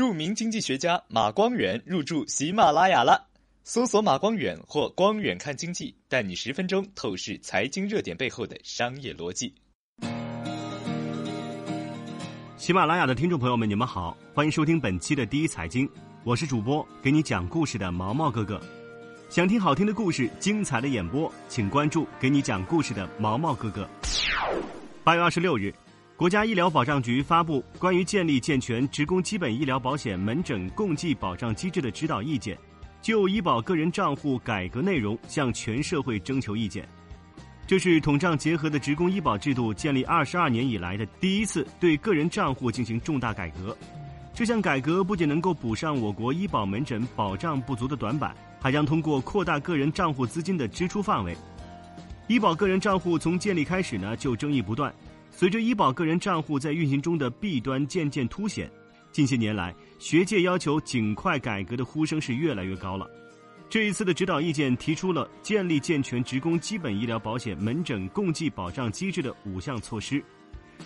著名经济学家马光远入驻喜马拉雅了。搜索马光远或光远看经济，带你十分钟透视财经热点背后的商业逻辑。喜马拉雅的听众朋友们，你们好，欢迎收听本期的第一财经，我是主播给你讲故事的毛毛哥哥。想听好听的故事、精彩的演播，请关注给你讲故事的毛毛哥哥。八月二十六日，国家医疗保障局发布关于建立健全职工基本医疗保险门诊共济保障机制的指导意见。就医保个人账户改革内容向全社会征求意见，这是统账结合的职工医保制度建立二十二年以来的第一次对个人账户进行重大改革。这项改革不仅能够补上我国医保门诊保障不足的短板，还将通过扩大个人账户资金的支出范围。医保个人账户从建立开始呢就争议不断，随着医保个人账户在运行中的弊端渐渐凸显。近些年来，学界要求尽快改革的呼声是越来越高了。这一次的指导意见提出了建立健全职工基本医疗保险门诊共济保障机制的五项措施，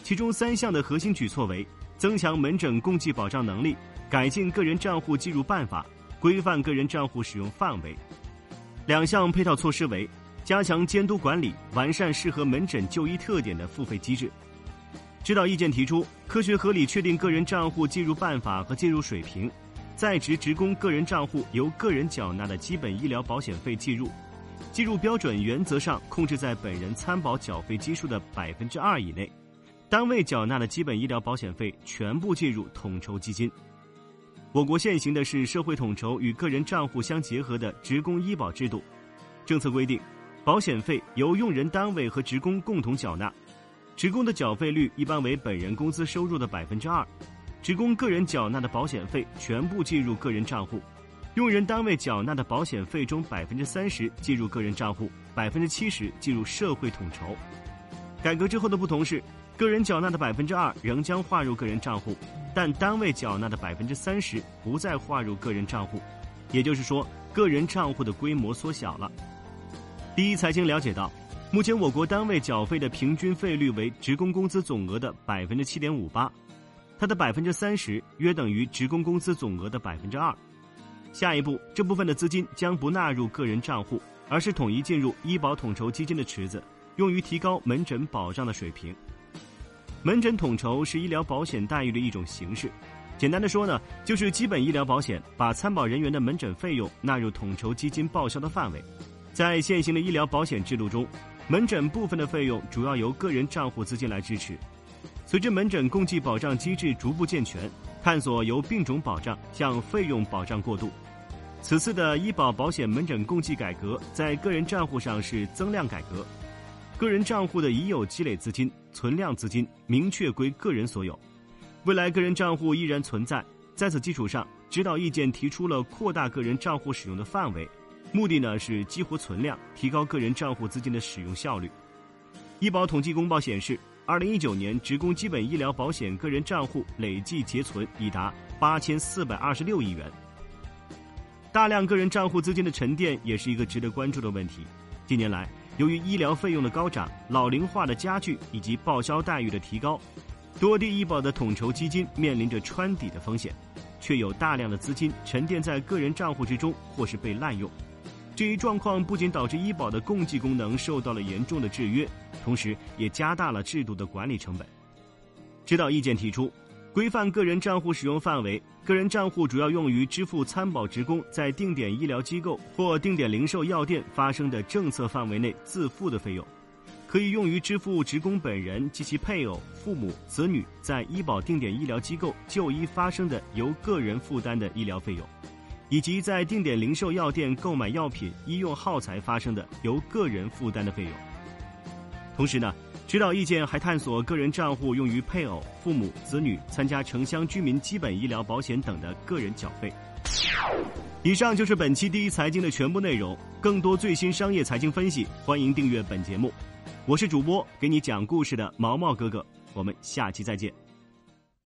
其中三项的核心举措为：增强门诊共济保障能力，改进个人账户计入办法，规范个人账户使用范围。两项配套措施为：加强监督管理，完善适合门诊就医特点的付费机制。指导意见提出，科学合理确定个人账户计入办法和计入水平，在职职工个人账户由个人缴纳的基本医疗保险费计入，计入标准原则上控制在本人参保缴费基数的百分之二以内，单位缴纳的基本医疗保险费全部计入统筹基金。我国现行的是社会统筹与个人账户相结合的职工医保制度，政策规定，保险费由用人单位和职工共同缴纳。职工的缴费率一般为本人工资收入的百分之二，职工个人缴纳的保险费全部计入个人账户，用人单位缴纳的保险费中百分之三十计入个人账户，百分之七十计入社会统筹。改革之后的不同是，个人缴纳的百分之二仍将划入个人账户，但单位缴纳的百分之三十不再划入个人账户，也就是说，个人账户的规模缩小了。第一财经了解到。目前，我国单位缴费的平均费率为职工工资总额的百分之七点五八，它的百分之三十约等于职工工资总额的百分之二。下一步，这部分的资金将不纳入个人账户，而是统一进入医保统筹基金的池子，用于提高门诊保障的水平。门诊统筹是医疗保险待遇的一种形式，简单的说呢，就是基本医疗保险把参保人员的门诊费用纳入统筹基金报销的范围。在现行的医疗保险制度中，门诊部分的费用主要由个人账户资金来支持。随着门诊共济保障机制逐步健全，探索由病种保障向费用保障过渡。此次的医保保险门诊共济改革，在个人账户上是增量改革，个人账户的已有积累资金、存量资金明确归个人所有。未来个人账户依然存在，在此基础上，指导意见提出了扩大个人账户使用的范围。目的呢是激活存量，提高个人账户资金的使用效率。医保统计公报显示，二零一九年职工基本医疗保险个人账户累计结存已达八千四百二十六亿元。大量个人账户资金的沉淀也是一个值得关注的问题。近年来，由于医疗费用的高涨、老龄化的加剧以及报销待遇的提高，多地医保的统筹基金面临着穿底的风险，却有大量的资金沉淀在个人账户之中，或是被滥用。这一状况不仅导致医保的共济功能受到了严重的制约，同时也加大了制度的管理成本。指导意见提出，规范个人账户使用范围，个人账户主要用于支付参保职工在定点医疗机构或定点零售药店发生的政策范围内自付的费用，可以用于支付职工本人及其配偶、父母、子女在医保定点医疗机构就医发生的由个人负担的医疗费用。以及在定点零售药店购买药品、医用耗材发生的由个人负担的费用。同时呢，指导意见还探索个人账户用于配偶、父母、子女参加城乡居民基本医疗保险等的个人缴费。以上就是本期第一财经的全部内容。更多最新商业财经分析，欢迎订阅本节目。我是主播给你讲故事的毛毛哥哥，我们下期再见。